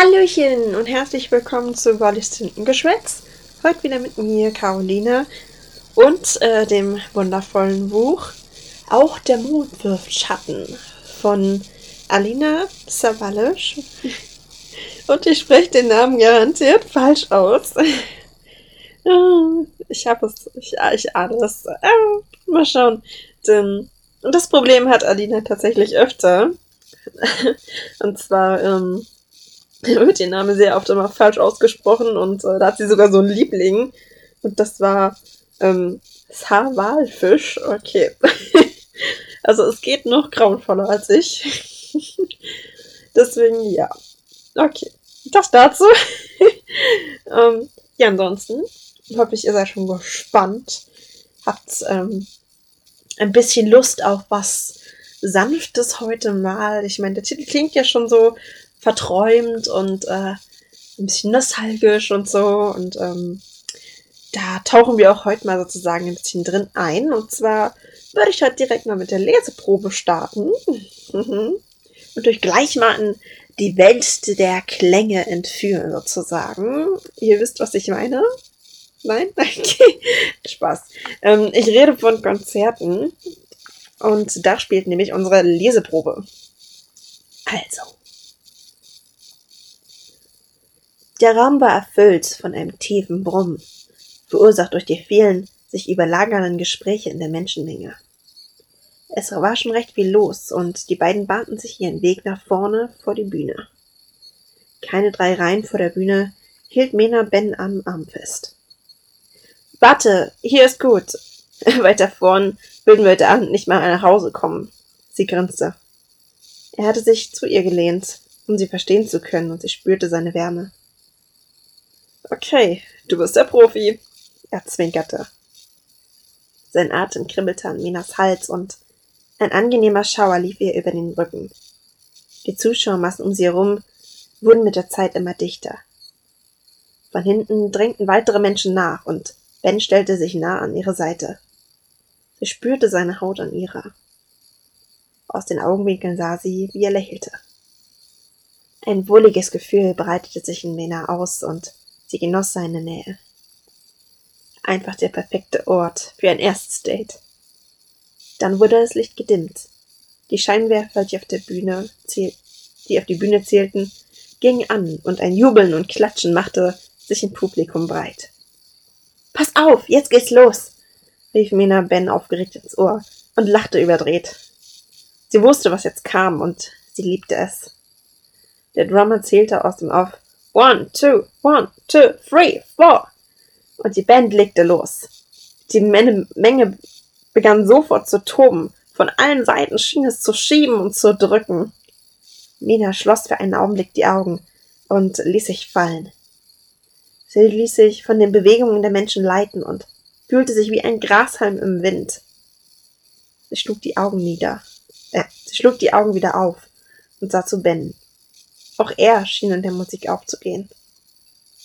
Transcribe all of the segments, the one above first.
Hallöchen und herzlich willkommen zu Wallis Tintengeschwätz. Heute wieder mit mir, Caroline, und äh, dem wundervollen Buch Auch der Mond wirft Schatten von Alina Savalisch. Und ich spreche den Namen garantiert falsch aus. Ich habe es, ich, ich ahne es. Äh, mal schauen. Denn das Problem hat Alina tatsächlich öfter. Und zwar, ähm, wird ihr Name sehr oft immer falsch ausgesprochen und äh, da hat sie sogar so einen Liebling. Und das war ähm, Sawalfisch. Okay. also es geht noch grauenvoller als ich. Deswegen ja. Okay. Das dazu. ähm, ja, ansonsten hoffe ich, ihr seid schon gespannt. Habt ähm, ein bisschen Lust auf was Sanftes heute mal. Ich meine, der Titel klingt ja schon so verträumt und äh, ein bisschen nostalgisch und so. Und ähm, da tauchen wir auch heute mal sozusagen ein bisschen drin ein. Und zwar würde ich heute direkt mal mit der Leseprobe starten. und euch gleich mal in die Welt der Klänge entführen, sozusagen. Ihr wisst, was ich meine? Nein? Okay. Spaß. Ähm, ich rede von Konzerten. Und da spielt nämlich unsere Leseprobe. Also. Der Raum war erfüllt von einem tiefen Brummen, verursacht durch die vielen sich überlagernden Gespräche in der Menschenmenge. Es war schon recht viel los, und die beiden bahnten sich ihren Weg nach vorne vor die Bühne. Keine drei Reihen vor der Bühne hielt Mena Ben am Arm fest. Warte, hier ist gut. Weiter vorn würden wir heute Abend nicht mal nach Hause kommen. Sie grinste. Er hatte sich zu ihr gelehnt, um sie verstehen zu können, und sie spürte seine Wärme. Okay, du bist der Profi. Er zwinkerte. Sein Atem kribbelte an Minas Hals und ein angenehmer Schauer lief ihr über den Rücken. Die Zuschauermassen um sie herum wurden mit der Zeit immer dichter. Von hinten drängten weitere Menschen nach und Ben stellte sich nah an ihre Seite. Sie spürte seine Haut an ihrer. Aus den Augenwinkeln sah sie, wie er lächelte. Ein wohliges Gefühl breitete sich in Mena aus und Sie genoss seine Nähe. Einfach der perfekte Ort für ein erstes Date. Dann wurde das Licht gedimmt. Die Scheinwerfer, die auf der Bühne, die auf die Bühne zählten, gingen an und ein Jubeln und Klatschen machte sich im Publikum breit. Pass auf, jetzt geht's los, rief Mena Ben aufgeregt ins Ohr und lachte überdreht. Sie wusste, was jetzt kam und sie liebte es. Der Drummer zählte aus dem Off One, two, one, two, three, four. Und die Band legte los. Die Menge begann sofort zu toben. Von allen Seiten schien es zu schieben und zu drücken. Mina schloss für einen Augenblick die Augen und ließ sich fallen. Sie ließ sich von den Bewegungen der Menschen leiten und fühlte sich wie ein Grashalm im Wind. Sie schlug die Augen nieder. Äh, sie schlug die Augen wieder auf und sah zu Ben. Auch er schien in der Musik aufzugehen.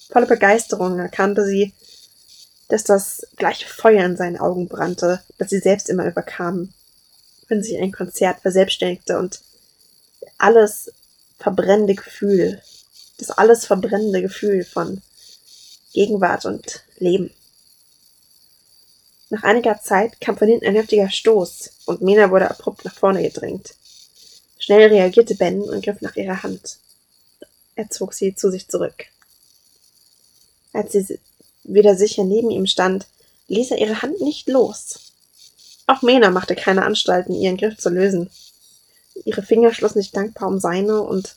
Voller Begeisterung erkannte sie, dass das gleiche Feuer in seinen Augen brannte, das sie selbst immer überkam, wenn sich ein Konzert verselbstständigte und alles verbrennende Gefühl, das alles verbrennende Gefühl von Gegenwart und Leben. Nach einiger Zeit kam von hinten ein heftiger Stoß und Mena wurde abrupt nach vorne gedrängt. Schnell reagierte Ben und griff nach ihrer Hand. Er zog sie zu sich zurück. Als sie wieder sicher neben ihm stand, ließ er ihre Hand nicht los. Auch Mena machte keine Anstalten, ihren Griff zu lösen. Ihre Finger schlossen sich dankbar um seine und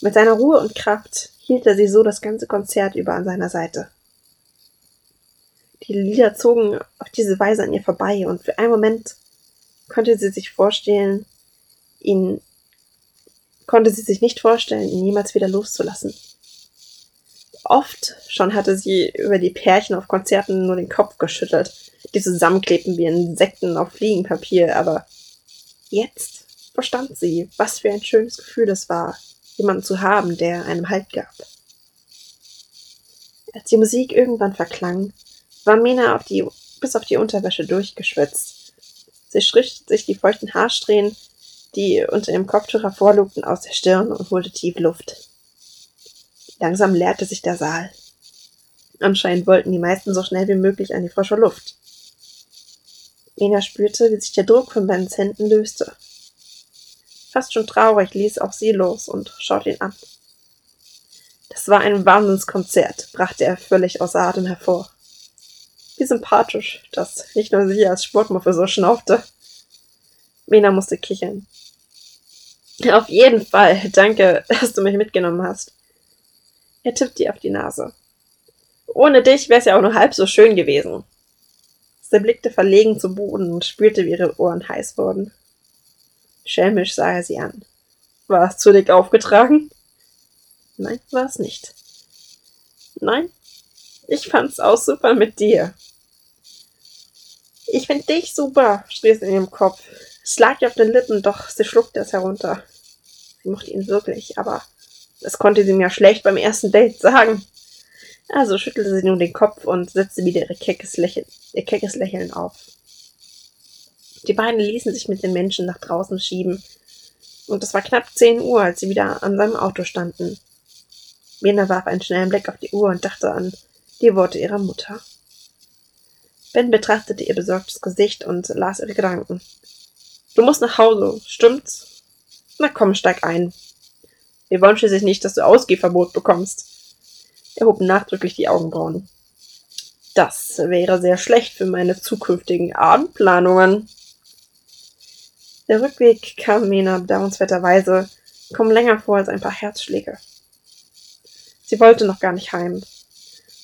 mit seiner Ruhe und Kraft hielt er sie so das ganze Konzert über an seiner Seite. Die Lieder zogen auf diese Weise an ihr vorbei und für einen Moment konnte sie sich vorstellen, ihn konnte sie sich nicht vorstellen, ihn jemals wieder loszulassen. Oft schon hatte sie über die Pärchen auf Konzerten nur den Kopf geschüttelt, die zusammenklebten wie Insekten auf Fliegenpapier, aber jetzt verstand sie, was für ein schönes Gefühl es war, jemanden zu haben, der einem Halt gab. Als die Musik irgendwann verklang, war Mena auf die, bis auf die Unterwäsche durchgeschwitzt. Sie strich sich die feuchten Haarsträhnen die unter dem Kopftuch hervorlugten, aus der Stirn und holte tief Luft. Langsam leerte sich der Saal. Anscheinend wollten die meisten so schnell wie möglich an die frische Luft. Ena spürte, wie sich der Druck von Bens Händen löste. Fast schon traurig ließ auch sie los und schaute ihn an. Das war ein Wahnsinnskonzert, brachte er völlig außer Atem hervor. Wie sympathisch, dass nicht nur sie als Sportmuffel so schnaufte. Mena musste kichern. Auf jeden Fall, danke, dass du mich mitgenommen hast. Er tippte ihr auf die Nase. Ohne dich wär's ja auch nur halb so schön gewesen. Sie blickte verlegen zu Boden und spürte, wie ihre Ohren heiß wurden. Schelmisch sah er sie an. War es zu dick aufgetragen? Nein, war es nicht. Nein, ich fand's auch super mit dir. Ich find dich super, schrie es in ihrem Kopf. Es lag ihr auf den Lippen, doch sie schluckte es herunter. Sie mochte ihn wirklich, aber das konnte sie mir schlecht beim ersten Date sagen. Also schüttelte sie nun den Kopf und setzte wieder ihr keckes, Lächeln, ihr keckes Lächeln auf. Die beiden ließen sich mit den Menschen nach draußen schieben, und es war knapp zehn Uhr, als sie wieder an seinem Auto standen. Lena warf einen schnellen Blick auf die Uhr und dachte an die Worte ihrer Mutter. Ben betrachtete ihr besorgtes Gesicht und las ihre Gedanken. Du musst nach Hause, stimmt's? Na komm, steig ein. Wir wollen schließlich nicht, dass du Ausgehverbot bekommst. Er hob nachdrücklich die Augenbrauen. Das wäre sehr schlecht für meine zukünftigen Abendplanungen. Der Rückweg kam Mena bedauernswerterweise kaum länger vor als ein paar Herzschläge. Sie wollte noch gar nicht heim.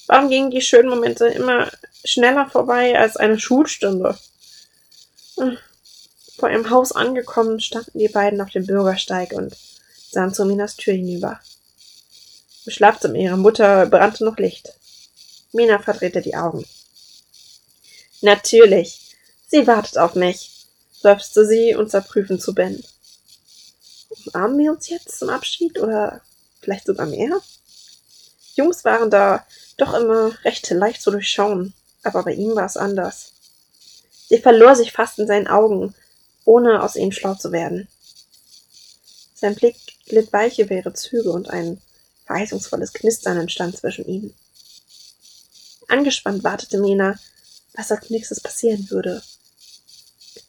Warum gingen die schönen Momente immer schneller vorbei als eine Schulstunde? Vor ihrem Haus angekommen, standen die beiden auf dem Bürgersteig und sahen zu Minas Tür hinüber. Im Schlafzimmer ihrer Mutter brannte noch Licht. Mina verdrehte die Augen. Natürlich. Sie wartet auf mich, seufzte sie und sah prüfend zu Ben. Umarmen wir uns jetzt zum Abschied oder vielleicht sogar mehr? Jungs waren da doch immer recht leicht zu durchschauen, aber bei ihm war es anders. Sie verlor sich fast in seinen Augen, ohne aus ihnen schlau zu werden. Sein Blick glitt weich über ihre Züge und ein verheißungsvolles Knistern entstand zwischen ihnen. Angespannt wartete Mena, was als nächstes passieren würde.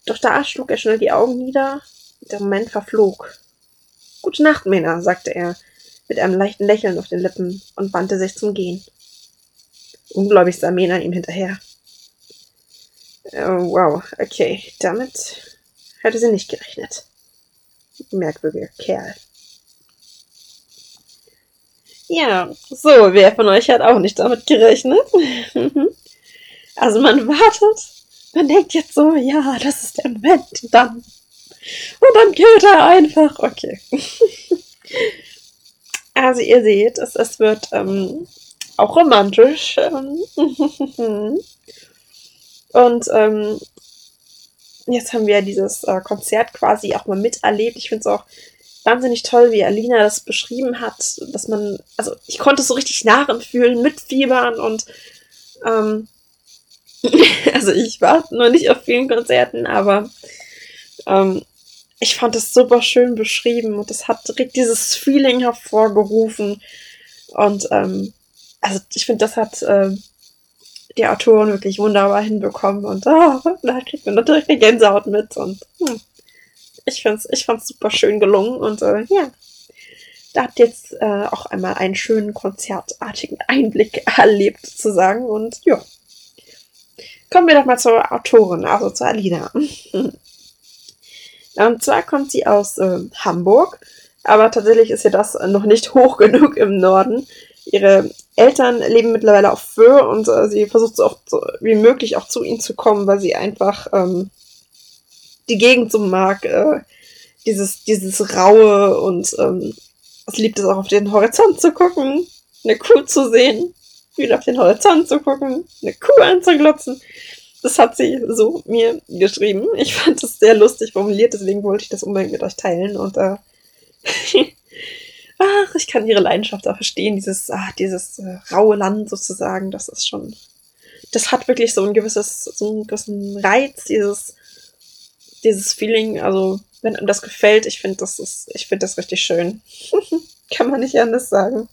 Doch da schlug er schnell die Augen nieder, der Moment verflog. Gute Nacht, Mena, sagte er, mit einem leichten Lächeln auf den Lippen und wandte sich zum Gehen. Ungläubig sah Mena ihm hinterher. Oh, wow, okay, damit hätte sie nicht gerechnet. Merkwürdiger Kerl. Ja, so, wer von euch hat auch nicht damit gerechnet? also man wartet, man denkt jetzt so, ja, das ist der Moment, und dann. Und dann killt er einfach. Okay. also ihr seht, es, es wird ähm, auch romantisch. Ähm, und ähm, jetzt haben wir dieses äh, Konzert quasi auch mal miterlebt. Ich finde es auch wahnsinnig toll, wie Alina das beschrieben hat, dass man, also ich konnte es so richtig nachempfühlen, mitfiebern und ähm, also ich war noch nicht auf vielen Konzerten, aber ähm, ich fand es super schön beschrieben und es hat direkt dieses Feeling hervorgerufen und ähm, also ich finde, das hat äh, die Autoren wirklich wunderbar hinbekommen und oh, da kriegt man natürlich eine Gänsehaut mit und hm, ich fand's, ich fand's super schön gelungen und äh, ja, da habt ihr jetzt äh, auch einmal einen schönen konzertartigen Einblick erlebt sozusagen und ja. Kommen wir doch mal zur Autorin, also zur Alina. und zwar kommt sie aus äh, Hamburg, aber tatsächlich ist ja das noch nicht hoch genug im Norden. Ihre Eltern leben mittlerweile auf Föhr und äh, sie versucht so oft so wie möglich auch zu ihnen zu kommen, weil sie einfach ähm, die Gegend so mag. Äh, dieses, dieses Raue und ähm, es liebt es auch auf den Horizont zu gucken, eine Kuh zu sehen, wieder auf den Horizont zu gucken, eine Kuh anzuglotzen. Das hat sie so mir geschrieben. Ich fand es sehr lustig formuliert, deswegen wollte ich das unbedingt mit euch teilen. Und äh, ach, ich kann ihre Leidenschaft auch verstehen, dieses, ach, dieses äh, raue Land sozusagen, das ist schon, das hat wirklich so ein gewisses, so einen gewissen Reiz, dieses dieses Feeling, also wenn einem das gefällt, ich finde das ist, ich finde das richtig schön. Kann man nicht anders sagen.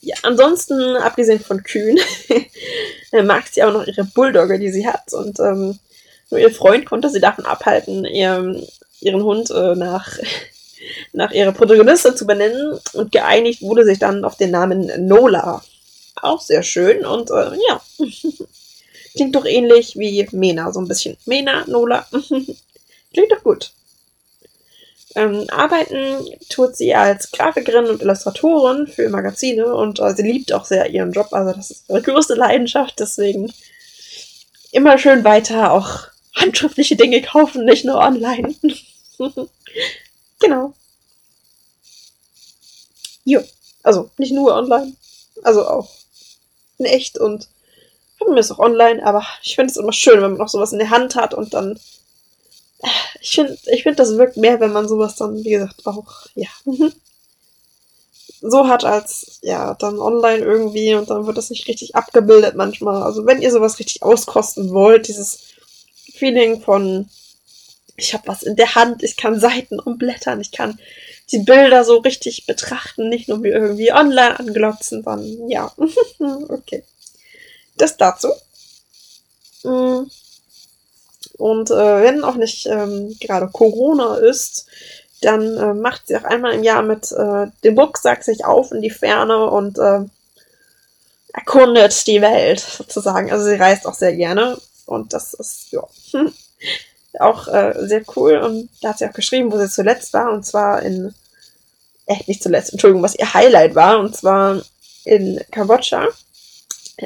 ja, ansonsten, abgesehen von Kühen, mag sie auch noch ihre Bulldogge, die sie hat. Und ähm, nur ihr Freund konnte sie davon abhalten, ihr, ihren Hund äh, nach, nach ihrer Protagonistin zu benennen. Und geeinigt wurde sich dann auf den Namen Nola. Auch sehr schön und äh, ja. Klingt doch ähnlich wie Mena, so ein bisschen. Mena, Nola. Klingt doch gut. Ähm, arbeiten tut sie als Grafikerin und Illustratorin für Magazine und äh, sie liebt auch sehr ihren Job. Also das ist ihre größte Leidenschaft, deswegen immer schön weiter auch handschriftliche Dinge kaufen, nicht nur online. genau. Jo. Also nicht nur online, also auch in echt und mir ist auch online, aber ich finde es immer schön, wenn man noch sowas in der Hand hat und dann ich finde, ich find, das wirkt mehr, wenn man sowas dann, wie gesagt, auch, ja, so hat als, ja, dann online irgendwie und dann wird das nicht richtig abgebildet manchmal. Also wenn ihr sowas richtig auskosten wollt, dieses Feeling von, ich habe was in der Hand, ich kann Seiten umblättern, ich kann die Bilder so richtig betrachten, nicht nur wie irgendwie online anglotzen, dann ja, okay. Das dazu. Mm. Und äh, wenn auch nicht ähm, gerade Corona ist, dann äh, macht sie auch einmal im Jahr mit äh, dem Rucksack sich auf in die Ferne und äh, erkundet die Welt sozusagen. Also sie reist auch sehr gerne und das ist ja auch äh, sehr cool. Und da hat sie auch geschrieben, wo sie zuletzt war und zwar in, äh, nicht zuletzt, Entschuldigung, was ihr Highlight war und zwar in Kambodscha.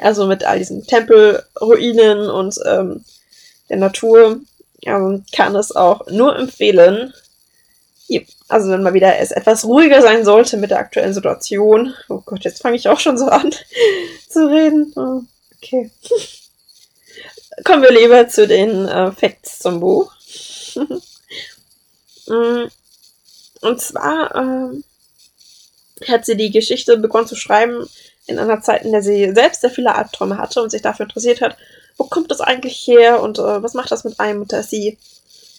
Also mit all diesen Tempelruinen und ähm, der Natur ähm, kann es auch nur empfehlen. Also wenn mal wieder es etwas ruhiger sein sollte mit der aktuellen Situation. Oh Gott, jetzt fange ich auch schon so an zu reden. Oh, okay. Kommen wir lieber zu den äh, Facts zum Buch. Mm, und zwar ähm, hat sie die Geschichte begonnen zu schreiben in einer Zeit, in der sie selbst sehr viele Albträume hatte und sich dafür interessiert hat, wo kommt das eigentlich her und äh, was macht das mit einem? Und da ist sie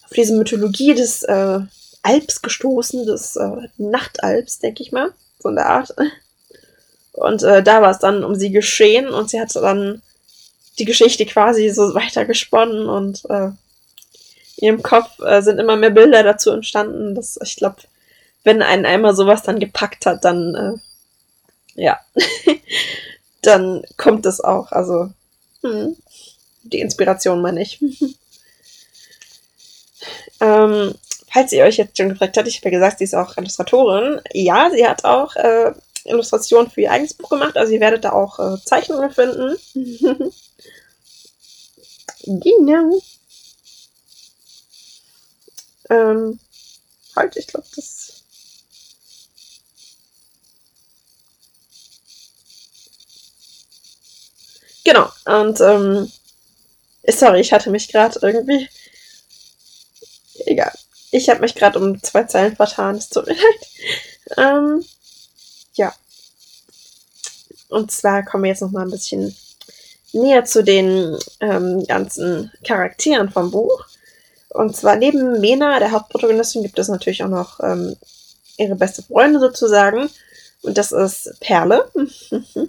auf diese Mythologie des äh, Alps gestoßen, des äh, Nachtalps, denke ich mal, so in der Art. Und äh, da war es dann um sie geschehen und sie hat dann die Geschichte quasi so weitergesponnen und äh, in ihrem Kopf äh, sind immer mehr Bilder dazu entstanden. Dass, ich glaube, wenn einen einmal sowas dann gepackt hat, dann äh, ja, dann kommt es auch. Also hm die Inspiration meine ich. ähm, falls ihr euch jetzt schon gefragt habt, ich habe ja gesagt, sie ist auch Illustratorin. Ja, sie hat auch äh, Illustrationen für ihr eigenes Buch gemacht, also ihr werdet da auch äh, Zeichnungen finden. genau. Ähm, halt, ich glaube, das. Genau, und ähm, Sorry, ich hatte mich gerade irgendwie. Egal. Ich habe mich gerade um zwei Zeilen vertan. Es tut mir leid. Ähm, ja. Und zwar kommen wir jetzt noch mal ein bisschen näher zu den ähm, ganzen Charakteren vom Buch. Und zwar neben Mena, der Hauptprotagonistin, gibt es natürlich auch noch ähm, ihre beste Freundin sozusagen. Und das ist Perle.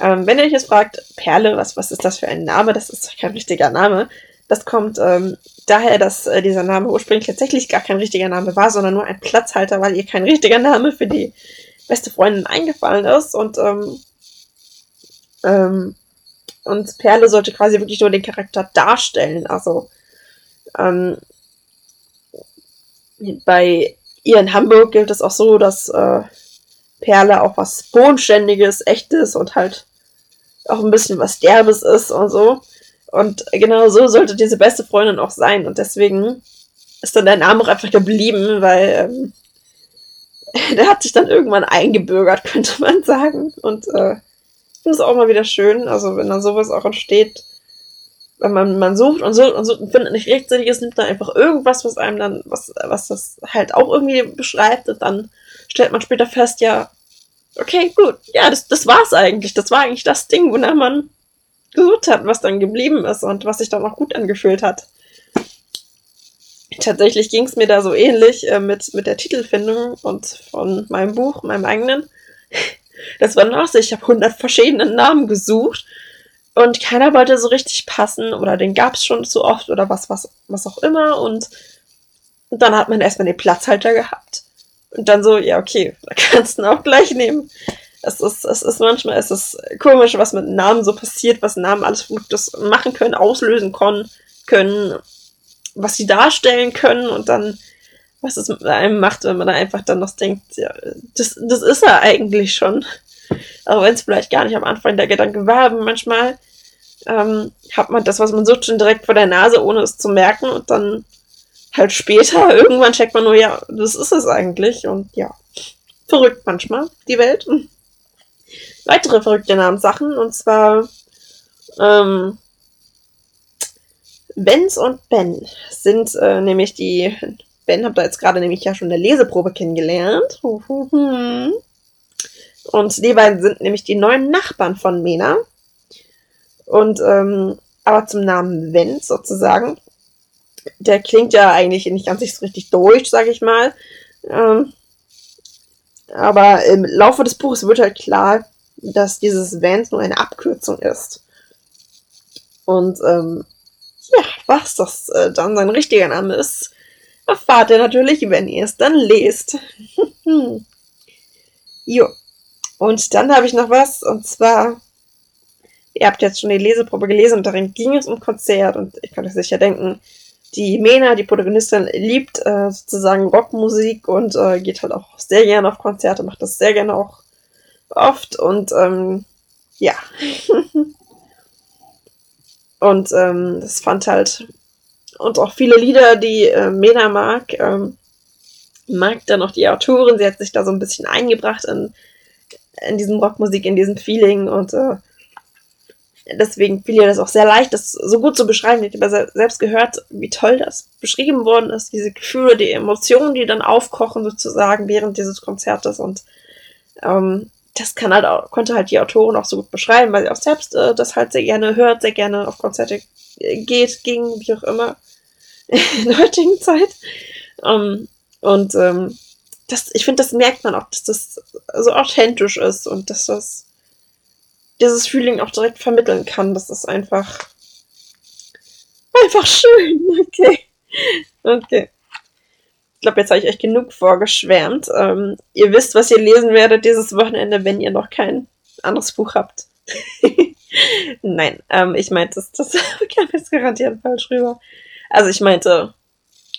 Ähm, wenn ihr euch jetzt fragt, Perle, was, was ist das für ein Name? Das ist kein richtiger Name. Das kommt ähm, daher, dass äh, dieser Name ursprünglich tatsächlich gar kein richtiger Name war, sondern nur ein Platzhalter, weil ihr kein richtiger Name für die beste Freundin eingefallen ist. Und, ähm, ähm, und Perle sollte quasi wirklich nur den Charakter darstellen. Also ähm, bei ihr in Hamburg gilt es auch so, dass äh, Perle auch was Bodenständiges, Echtes und halt auch ein bisschen was Derbes ist und so. Und genau so sollte diese beste Freundin auch sein. Und deswegen ist dann der Name auch einfach geblieben, weil ähm, der hat sich dann irgendwann eingebürgert, könnte man sagen. Und äh, finde es auch mal wieder schön, also wenn dann sowas auch entsteht, wenn man, man sucht und sucht und sucht und findet nicht rechtzeitig ist, nimmt dann einfach irgendwas, was einem dann, was, was das halt auch irgendwie beschreibt und dann stellt man später fest, ja, okay, gut, ja, das, das war's eigentlich. Das war eigentlich das Ding, wonach man gesucht hat, was dann geblieben ist und was sich dann auch gut angefühlt hat. Tatsächlich ging es mir da so ähnlich äh, mit, mit der Titelfindung und von meinem Buch, meinem eigenen. Das war noch so, ich habe hundert verschiedene Namen gesucht und keiner wollte so richtig passen oder den gab es schon zu oft oder was, was, was auch immer und, dann hat man erstmal den Platzhalter gehabt und dann so, ja, okay, da kannst du ihn auch gleich nehmen. Es ist, es ist manchmal, es ist komisch, was mit Namen so passiert, was Namen alles Verrücktes machen können, auslösen können, können, was sie darstellen können und dann was es mit einem macht, wenn man da einfach dann noch denkt, ja, das, das ist er eigentlich schon. Auch wenn es vielleicht gar nicht am Anfang der Gedanke war, aber manchmal ähm, hat man das, was man sucht, schon direkt vor der Nase, ohne es zu merken und dann halt später, irgendwann checkt man nur, ja, das ist es eigentlich und ja, verrückt manchmal, die Welt. Weitere verrückte Namenssachen und zwar ähm, Benz und Ben sind äh, nämlich die Ben habt ihr jetzt gerade nämlich ja schon eine Leseprobe kennengelernt. Und die beiden sind nämlich die neuen Nachbarn von Mena. Und ähm, aber zum Namen Wenz sozusagen. Der klingt ja eigentlich nicht ganz so richtig deutsch, sag ich mal. Ähm, aber im Laufe des Buches wird halt klar, dass dieses Vans nur eine Abkürzung ist. Und ähm, ja, was das äh, dann sein richtiger Name ist, erfahrt ihr natürlich, wenn ihr es dann lest. jo. Und dann habe ich noch was, und zwar, ihr habt jetzt schon die Leseprobe gelesen und darin ging es um Konzert und ich kann euch sicher denken, die Mena, die Protagonistin, liebt äh, sozusagen Rockmusik und äh, geht halt auch sehr gerne auf Konzerte, macht das sehr gerne auch oft und ähm, ja. und ähm, das fand halt und auch viele Lieder, die äh, Mena mag. Ähm, mag dann auch die Autorin. Sie hat sich da so ein bisschen eingebracht in, in diesem Rockmusik, in diesem Feeling und äh, deswegen fiel ihr das auch sehr leicht, das so gut zu beschreiben. Ich habe selbst gehört, wie toll das beschrieben worden ist, diese Gefühle, die Emotionen, die dann aufkochen sozusagen während dieses Konzertes und ähm, das kann halt auch, konnte halt die Autorin auch so gut beschreiben, weil sie auch selbst äh, das halt sehr gerne hört, sehr gerne auf Konzerte geht, ging, wie auch immer. in der heutigen Zeit. Um, ähm, und ähm, das, ich finde, das merkt man auch, dass das so authentisch ist und dass das dieses Feeling auch direkt vermitteln kann. Das ist einfach einfach schön. Okay. Okay. Ich glaube, jetzt habe ich euch genug vorgeschwärmt. Ähm, ihr wisst, was ihr lesen werdet dieses Wochenende, wenn ihr noch kein anderes Buch habt. Nein, ähm, ich meinte, das, kam jetzt garantiert falsch rüber. Also ich meinte,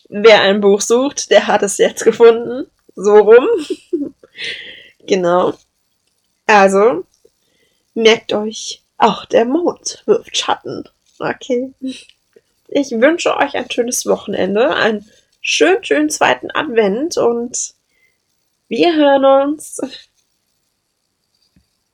wer ein Buch sucht, der hat es jetzt gefunden. So rum. genau. Also, merkt euch, auch der Mond wirft Schatten. Okay. Ich wünsche euch ein schönes Wochenende, einen schönen, schönen zweiten Advent und wir hören uns.